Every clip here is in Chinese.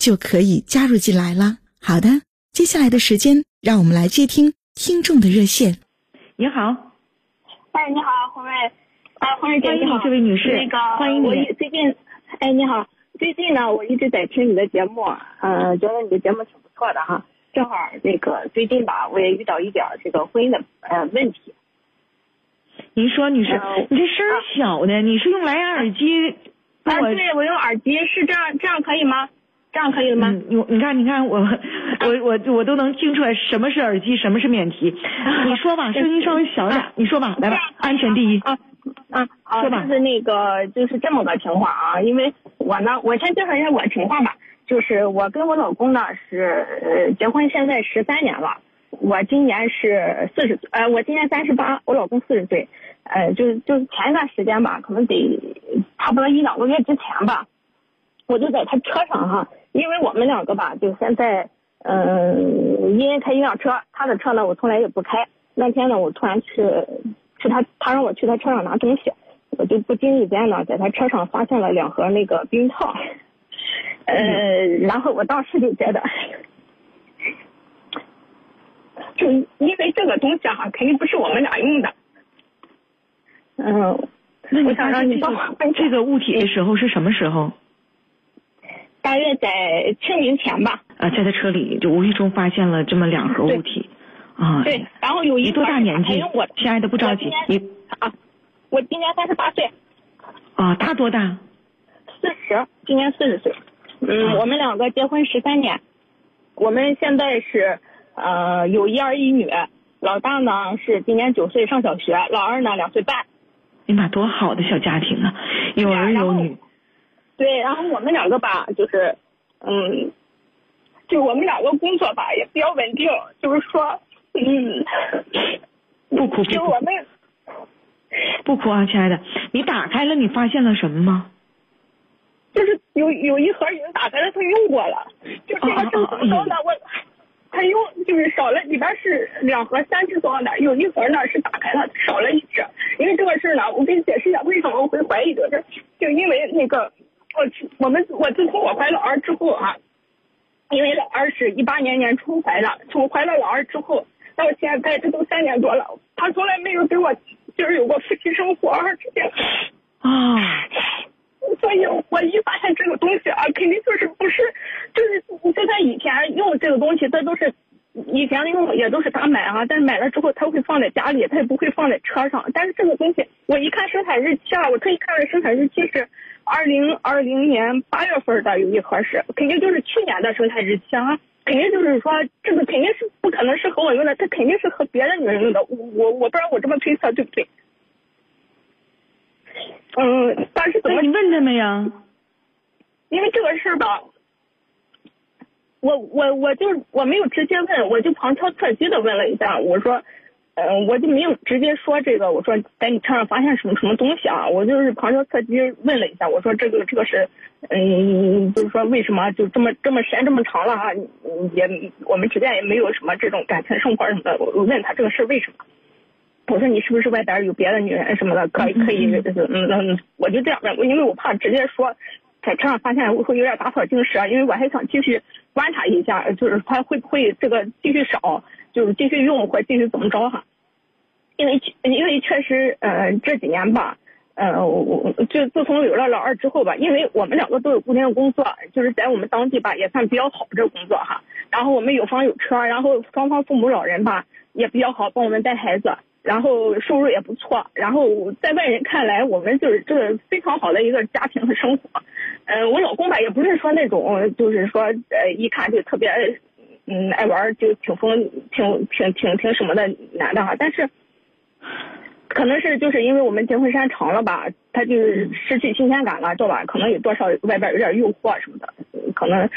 就可以加入进来了。好的，接下来的时间，让我们来接听听众的热线。你好，哎，你好，红瑞，啊，红瑞姐，你好，这位女士，那个欢迎你。我最近，哎，你好，最近呢，我一直在听你的节目，呃，觉得你的节目挺不错的哈。正好那个最近吧，我也遇到一点这个婚姻的呃问题。您说，女士，你这声小呢？你是用蓝牙耳机？啊，对，我用耳机，是这样，这样可以吗？这样可以了吗？你你看你看我 我我我都能听出来什么是耳机，什么是免提。你说吧，声音稍微小点。你说吧，来吧，安全第一。啊啊，好，就是那个就是这么个情况啊，因为我呢，我先介绍一下我情况吧。就是我跟我老公呢是结婚现在十三年了，我今年是四十岁，呃，我今年三十八，我老公四十岁，呃，就是就是前一段时间吧，可能得差不多一两个月之前吧，我就在他车上哈。因为我们两个吧，就现在，嗯，因为开一辆车，他的车呢，我从来也不开。那天呢，我突然去，去他，他让我去他车上拿东西，我就不经意间呢，在他车上发现了两盒那个避孕套，呃，然后我当时就觉得，就因为这个东西哈，肯定不是我们俩用的，嗯，那我想让你帮我问这个物体的时候是什么时候？大约在清明前吧。啊，在他车里就无意中发现了这么两盒物体，啊。对，然后有一多大年纪？亲爱的，不着急，你啊，我今年三十八岁。啊，他多大？四十，今年四十岁。嗯，我们两个结婚十三年，我们现在是呃有一儿一女，老大呢是今年九岁上小学，老二呢两岁半。你妈，多好的小家庭啊，有儿有女。对，然后我们两个吧，就是，嗯，就我们两个工作吧也比较稳定，就是说，嗯，不哭，就我们不哭啊，亲爱的，你打开了，你发现了什么吗？就是有有一盒已经打开了，他用过了，就这个是怎么着呢？我他用就是少了，里边是两盒三支装的，有一盒呢是打开了少了一支，因为这个事呢，我给你解释一下为什么我会怀疑这个事，就因为那个。我我们我自从我怀老二之后啊，因为老二是一八年年初怀的，从怀了老二之后到现在这都三年多了，他从来没有给我就是有过夫妻生活这些啊，所以我一发现这个东西啊，肯定就是不是就是就他以前用这个东西，这都是以前用也都是他买啊，但是买了之后他会放在家里，他也不会放在车上，但是这个东西我一看生产日期啊，我特意看了生产日期是。二零二零年八月份的有一盒是，肯定就是去年的生产日期啊，肯定就是说这个肯定是不可能是和我用的，它肯定是和别的女人用的，我我我不知道我这么推测对不对？嗯，但是怎么你问他们呀？因为这个事儿吧，我我我就我没有直接问，我就旁敲侧击的问了一下，我说。嗯，我就没有直接说这个。我说在你车上发现什么什么东西啊？我就是旁敲侧击问了一下。我说这个这个是，嗯，就是说为什么就这么这么时间这么长了啊？也我们之间也没有什么这种感情生活什么的。我问他这个事为什么？我说你是不是外边有别的女人什么的？可以可以，嗯嗯，我就这样问，因为我怕直接说在车上发现会有点打草惊蛇，因为我还想继续观察一下，就是他会不会这个继续少，就是继续用或继续怎么着哈。因为因为确实，呃，这几年吧，嗯，我就自从有了老二之后吧，因为我们两个都有固定的工作，就是在我们当地吧也算比较好这工作哈。然后我们有房有车，然后双方父母老人吧也比较好，帮我们带孩子，然后收入也不错。然后在外人看来，我们就是这个非常好的一个家庭和生活。嗯，我老公吧也不是说那种就是说呃一看就特别嗯爱玩就挺疯挺挺挺挺什么的男的哈，但是。可能是就是因为我们结婚时间长了吧，他就是失去新鲜感了，知道吧？可能有多少外边有点诱惑什么的，可能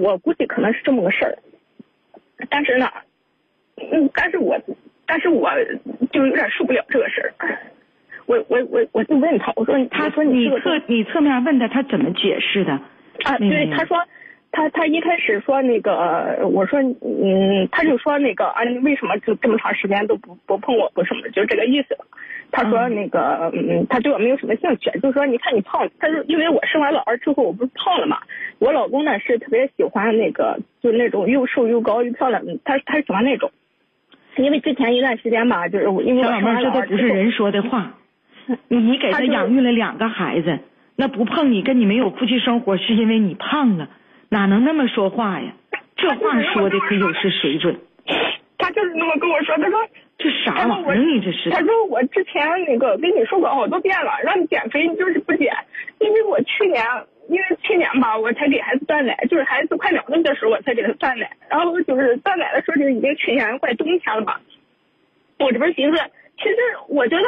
我估计可能是这么个事儿。但是呢，嗯，但是我但是我就有点受不了这个事儿。我我我我就问他，我说他说你侧你侧面问他，他怎么解释的？啊，对，他说。他他一开始说那个，我说嗯，他就说那个啊，为什么就这么长时间都不不碰我，不什么，就这个意思。他说那个嗯，他对我没有什么兴趣，就说你看你胖，他说因为我生完老二之后我不是胖了嘛，我老公呢是特别喜欢那个就那种又瘦又高又漂亮，他他喜欢那种。因为之前一段时间吧，就是因为我生完老二这都不是人说的话。你给他养育了两个孩子，那不碰你跟你没有夫妻生活，是因为你胖了。哪能那么说话呀？这话说的可有失水准。他就是那么跟我说，他说这啥玩意儿？你这是？他说我之前那个跟你说过好多遍了，让你减肥你就是不减。因为我去年，因为去年吧，我才给孩子断奶，就是孩子快两个月的时候我才给他断奶，然后就是断奶的时候就已经去年快冬天了吧。我这边寻思。其实我觉得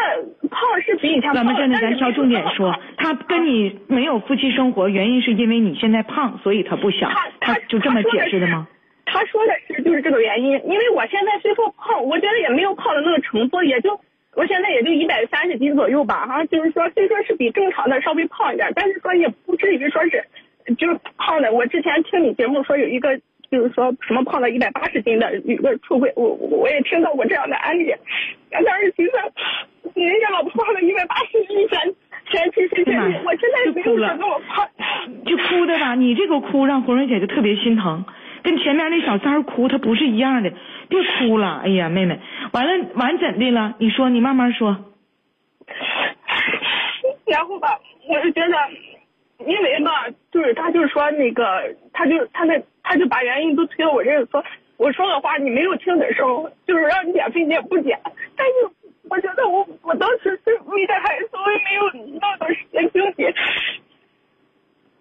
胖是比以前胖，咱们现在咱挑重点说，他跟你没有夫妻生活，原因是因为你现在胖，所以他不想，他就这么解释的吗？他说的是就是这个原因，因为我现在虽说胖，我觉得也没有胖的那个程度，也就我现在也就一百三十斤左右吧，哈，就是说虽说是比正常的稍微胖一点，但是说也不至于说是就是胖的。我之前听你节目说有一个。就是说什么胖到一百八十斤的有个出轨，我我也听到过这样的案例。但是其实人家老婆胖了一百八十斤，前前期是这样，我现在没有那么胖。就哭的吧，你这个哭让红蕊姐就特别心疼，跟前面那小三哭她不是一样的。别哭了，哎呀，妹妹，完了完怎的了？你说，你慢慢说。然后吧，我就觉得。因为吧，就是他就是说那个，他就他那他就把原因都推到我这儿说，我说的话你没有听的时候，就是让你减肥你也不减。但是我觉得我我当时是为了孩子，我也没有那么多时间纠结。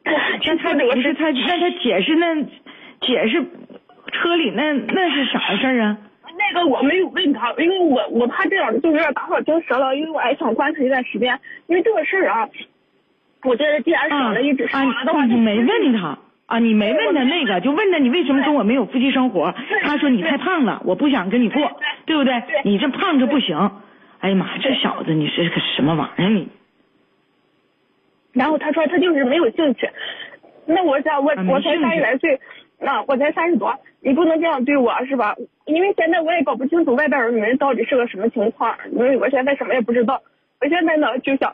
那他不是他那他解释那解释车里那那是啥事儿啊？那个我没有问他，因为我我怕这样就有点打草惊蛇了，因为我还想观察一段时间，因为这个事儿啊。我觉得既然少了一只啊，的话，你没问他啊，你没问他那个，就问他你为什么跟我没有夫妻生活？他说你太胖了，我不想跟你过，对不对？你这胖着不行。哎呀妈，这小子你是个什么玩意儿你？然后他说他就是没有兴趣。那我想我我才三十来岁，那我才三十多，你不能这样对我是吧？因为现在我也搞不清楚外边的人到底是个什么情况，因为我现在什么也不知道。我现在呢就想。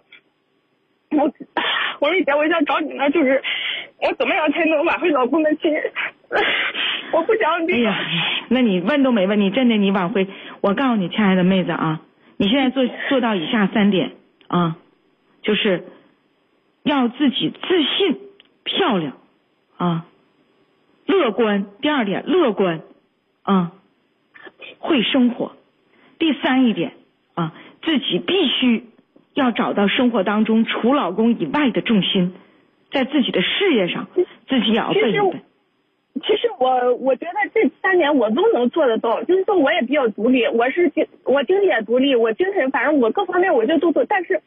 我我以前，我想找你呢，就是我怎么样才能挽回老公的心？我不想哎呀，那你问都没问，你真的你挽回？我告诉你，亲爱的妹子啊，你现在做做到以下三点啊，就是要自己自信、漂亮啊，乐观。第二点，乐观啊，会生活。第三一点啊，自己必须。要找到生活当中除老公以外的重心，在自己的事业上，自己也要奋一奋。其实我我觉得这三年我都能做得到，就是说我也比较独立，我是经我经济也独立，我精神反正我各方面我就都做，但是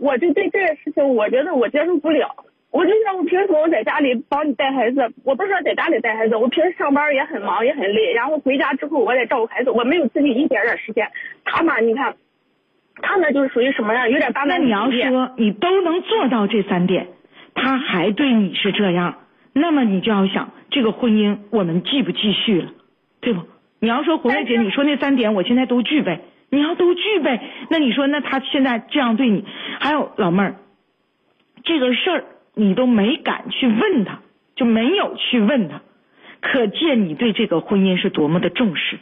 我就对这件事情我觉得我接受不了。我就想我凭什么我在家里帮你带孩子？我不是说在家里带孩子，我平时上班也很忙也很累，然后回家之后我得照顾孩子，我没有自己一点点时间。他嘛，你看。他呢，就是属于什么样？有点大男那你要说你都能做到这三点，他还对你是这样，那么你就要想这个婚姻我们继不继续了，对不？你要说胡瑞姐，你说那三点我现在都具备，你要都具备，那你说那他现在这样对你，还有老妹儿，这个事儿你都没敢去问他，就没有去问他，可见你对这个婚姻是多么的重视，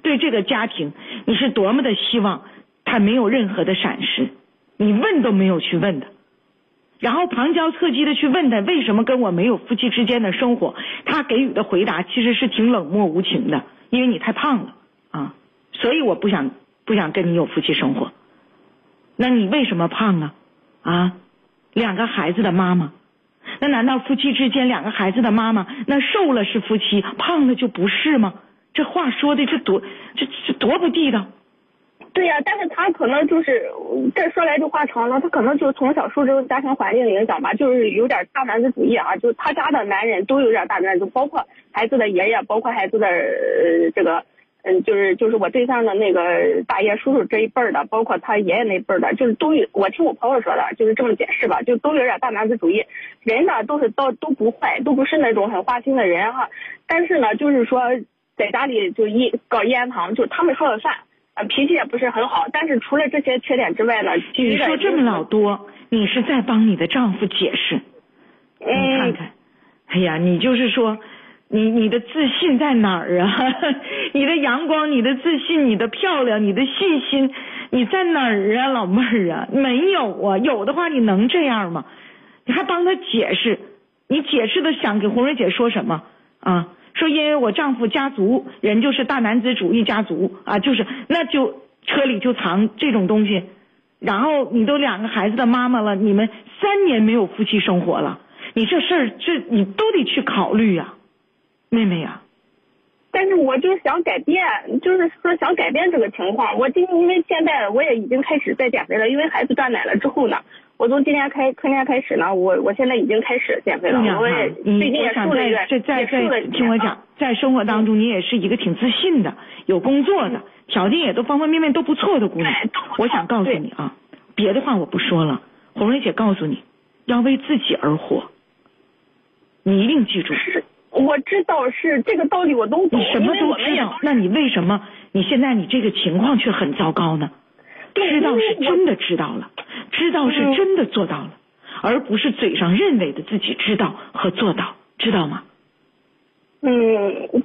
对这个家庭你是多么的希望。他没有任何的闪失，你问都没有去问他，然后旁敲侧击的去问他为什么跟我没有夫妻之间的生活，他给予的回答其实是挺冷漠无情的，因为你太胖了啊，所以我不想不想跟你有夫妻生活。那你为什么胖啊？啊，两个孩子的妈妈，那难道夫妻之间两个孩子的妈妈，那瘦了是夫妻，胖了就不是吗？这话说的这多这这多不地道。对呀，但是他可能就是这说来就话长了，他可能就从小受这种家庭环境影响吧，就是有点大男子主义啊，就他家的男人都有点大男子，包括孩子的爷爷，包括孩子的这个。嗯，就是就是我对象的那个大爷叔叔这一辈儿的，包括他爷爷那辈儿的，就是都有。我听我朋友说的，就是这么解释吧，就都有点大男子主义。人呢都是都都不坏，都不是那种很花心的人哈。但是呢，就是说在家里就一搞烟糖，就他们说了算。呃，脾气也不是很好。但是除了这些缺点之外呢，你说这么老多，你是在帮你的丈夫解释？你看看，哎呀，你就是说。你你的自信在哪儿啊？你的阳光，你的自信，你的漂亮，你的信心，你在哪儿啊，老妹儿啊？没有啊，有的话你能这样吗？你还帮他解释，你解释的想给红瑞姐说什么啊？说因为我丈夫家族人就是大男子主义家族啊，就是那就车里就藏这种东西，然后你都两个孩子的妈妈了，你们三年没有夫妻生活了，你这事儿这你都得去考虑呀。妹妹呀，但是我就想改变，就是说想改变这个情况。我今因为现在我也已经开始在减肥了，因为孩子断奶了之后呢，我从今年开春天开始呢，我我现在已经开始减肥了。我也最近也瘦了，在在在听我讲，在生活当中你也是一个挺自信的，有工作的，条件也都方方面面都不错的姑娘。我想告诉你啊，别的话我不说了，红瑞姐告诉你，要为自己而活，你一定记住。我知道是这个道理，我都懂。你什么都知道，那你为什么你现在你这个情况却很糟糕呢？知道是真的知道了，知道是真的做到了，而不是嘴上认为的自己知道和做到，知道吗？嗯，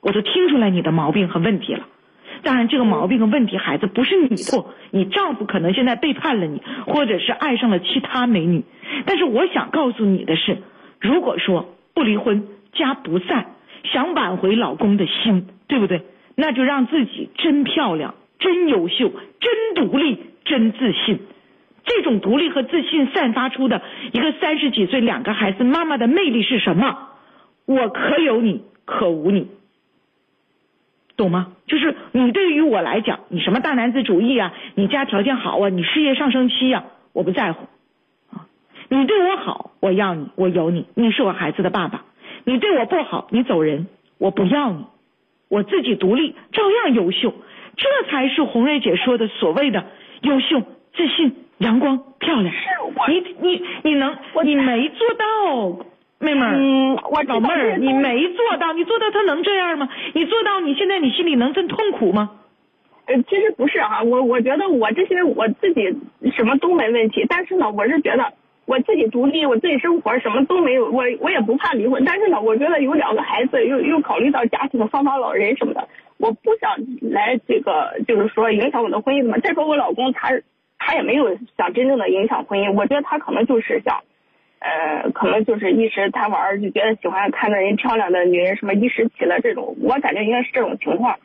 我都听出来你的毛病和问题了。当然，这个毛病和问题，孩子不是你错，你丈夫可能现在背叛了你，或者是爱上了其他美女。但是我想告诉你的是，如果说不离婚。家不散，想挽回老公的心，对不对？那就让自己真漂亮、真优秀、真独立、真自信。这种独立和自信散发出的一个三十几岁、两个孩子妈妈的魅力是什么？我可有你，可无你，懂吗？就是你对于我来讲，你什么大男子主义啊？你家条件好啊？你事业上升期呀？我不在乎啊！你对我好，我要你，我有你，你是我孩子的爸爸。你对我不好，你走人，我不要你，我自己独立，照样优秀，这才是红瑞姐说的所谓的优秀、自信、阳光、漂亮。你你你能，你没做到，妹妹。嗯，我老妹儿，你没做到，你做到他能这样吗？你做到，你现在你心里能真痛苦吗？呃，其实不是啊，我我觉得我这些我自己什么都没问题，但是呢，我是觉得。我自己独立，我自己生活，什么都没有，我我也不怕离婚。但是呢，我觉得有两个孩子，又又考虑到家庭的双方老人什么的，我不想来这个，就是说影响我的婚姻嘛。再说我老公他他也没有想真正的影响婚姻，我觉得他可能就是想，呃，可能就是一时贪玩，就觉得喜欢看到人漂亮的女人，什么一时起了这种，我感觉应该是这种情况，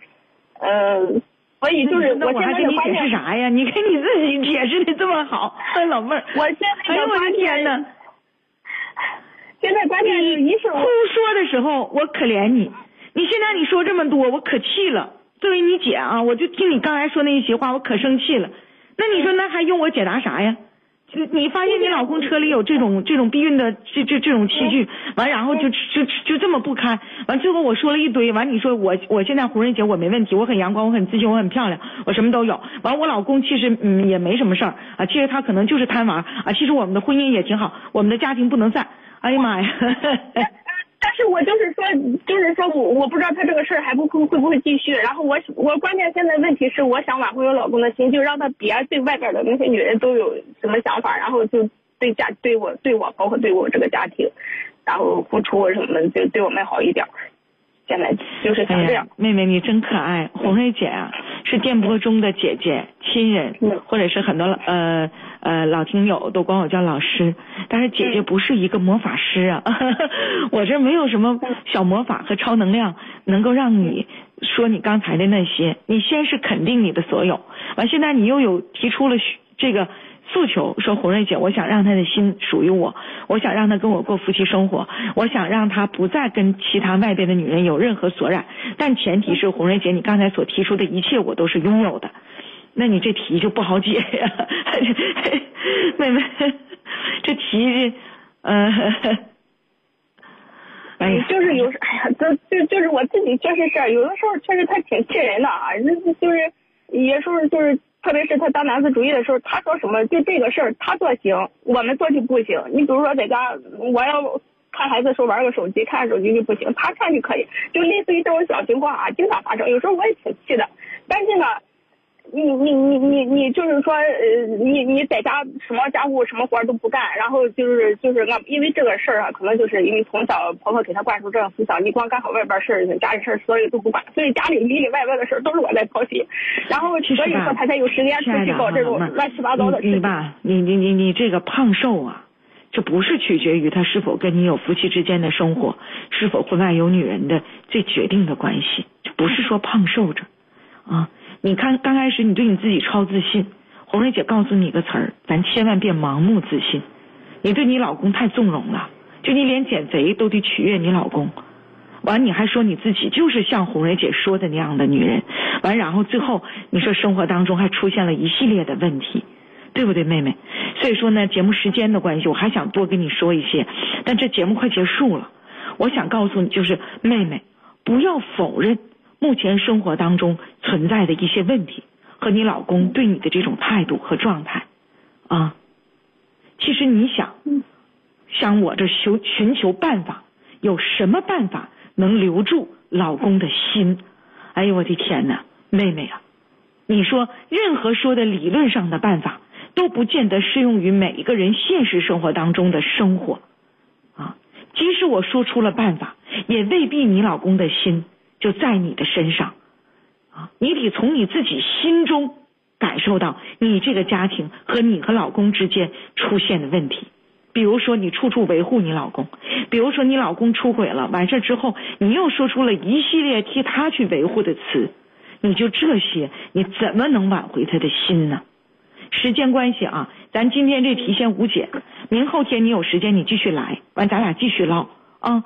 嗯。所以就是，我还给你解释啥呀？你给你自己解释的这么好，老妹儿。我现在，哎呦我的天呐！现在关键是一是哭说的时候，我可怜你。你现在你说这么多，我可气了。作为你姐啊，我就听你刚才说那一席话，我可生气了。那你说那还用我解答啥呀？你你发现你老公车里有这种这种避孕的这这这种器具，完然后就就就这么不堪，完最后我说了一堆，完你说我我现在红瑞姐我没问题，我很阳光，我很自信，我很漂亮，我什么都有。完我老公其实嗯也没什么事儿啊，其实他可能就是贪玩啊，其实我们的婚姻也挺好，我们的家庭不能散。哎呀妈呀！但是我就是说，就是说我我不知道他这个事儿还不会会不会继续。然后我我关键现在问题是，我想挽回我老公的心，就让他别对外边的那些女人都有什么想法，然后就对家对我对我包括对我这个家庭，然后付出什么的就对我们好一点。现在就是想这样。妹妹你真可爱，红瑞姐啊，是电波中的姐姐、亲人，或者是很多呃呃老听友都管我叫老师。但是姐姐不是一个魔法师啊，我这没有什么小魔法和超能量能够让你说你刚才的那些。你先是肯定你的所有，完现在你又有提出了这个。诉求说红瑞姐，我想让他的心属于我，我想让他跟我过夫妻生活，我想让他不再跟其他外边的女人有任何所染，但前提是红瑞姐，你刚才所提出的一切我都是拥有的，那你这题就不好解呀，妹妹，这题，嗯，哎，就是有，哎呀，就就就是我自己确实是，有的时候确实他挺气人的啊，就是就是，有时候就是。特别是他打男子主义的时候，他说什么就这个事儿他做行，我们做就不行。你比如说在家，我要看孩子的时候玩个手机，看手机就不行，他看就可以，就类似于这种小情况啊，经常发生。有时候我也挺气的，但是呢。你你你你你就是说，呃，你你在家什么家务什么活都不干，然后就是就是俺因为这个事儿啊，可能就是因为从小婆婆给他灌输这种思想，你光干好外边事儿，家里事儿所有都不管，所以家里里里外外的事儿都是我在操心，然后所以说他才有时间出去搞这种乱七八糟的事你吧，你你你你这个胖瘦啊，这不是取决于他是否跟你有夫妻之间的生活，是否婚外有女人的最决定的关系，这不是说胖瘦着，啊。你看，刚开始你对你自己超自信，红瑞姐告诉你一个词儿，咱千万别盲目自信。你对你老公太纵容了，就你连减肥都得取悦你老公，完你还说你自己就是像红蕊姐说的那样的女人，完然后最后你说生活当中还出现了一系列的问题，对不对，妹妹？所以说呢，节目时间的关系，我还想多跟你说一些，但这节目快结束了，我想告诉你，就是妹妹不要否认。目前生活当中存在的一些问题和你老公对你的这种态度和状态啊，其实你想，想我这求寻求办法，有什么办法能留住老公的心？哎呦我的天哪，妹妹啊，你说任何说的理论上的办法都不见得适用于每一个人现实生活当中的生活啊，即使我说出了办法，也未必你老公的心。就在你的身上，啊，你得从你自己心中感受到你这个家庭和你和老公之间出现的问题。比如说，你处处维护你老公；比如说，你老公出轨了，完事之后，你又说出了一系列替他去维护的词。你就这些，你怎么能挽回他的心呢？时间关系啊，咱今天这题先无解，明后天你有时间你继续来，完咱俩继续唠啊。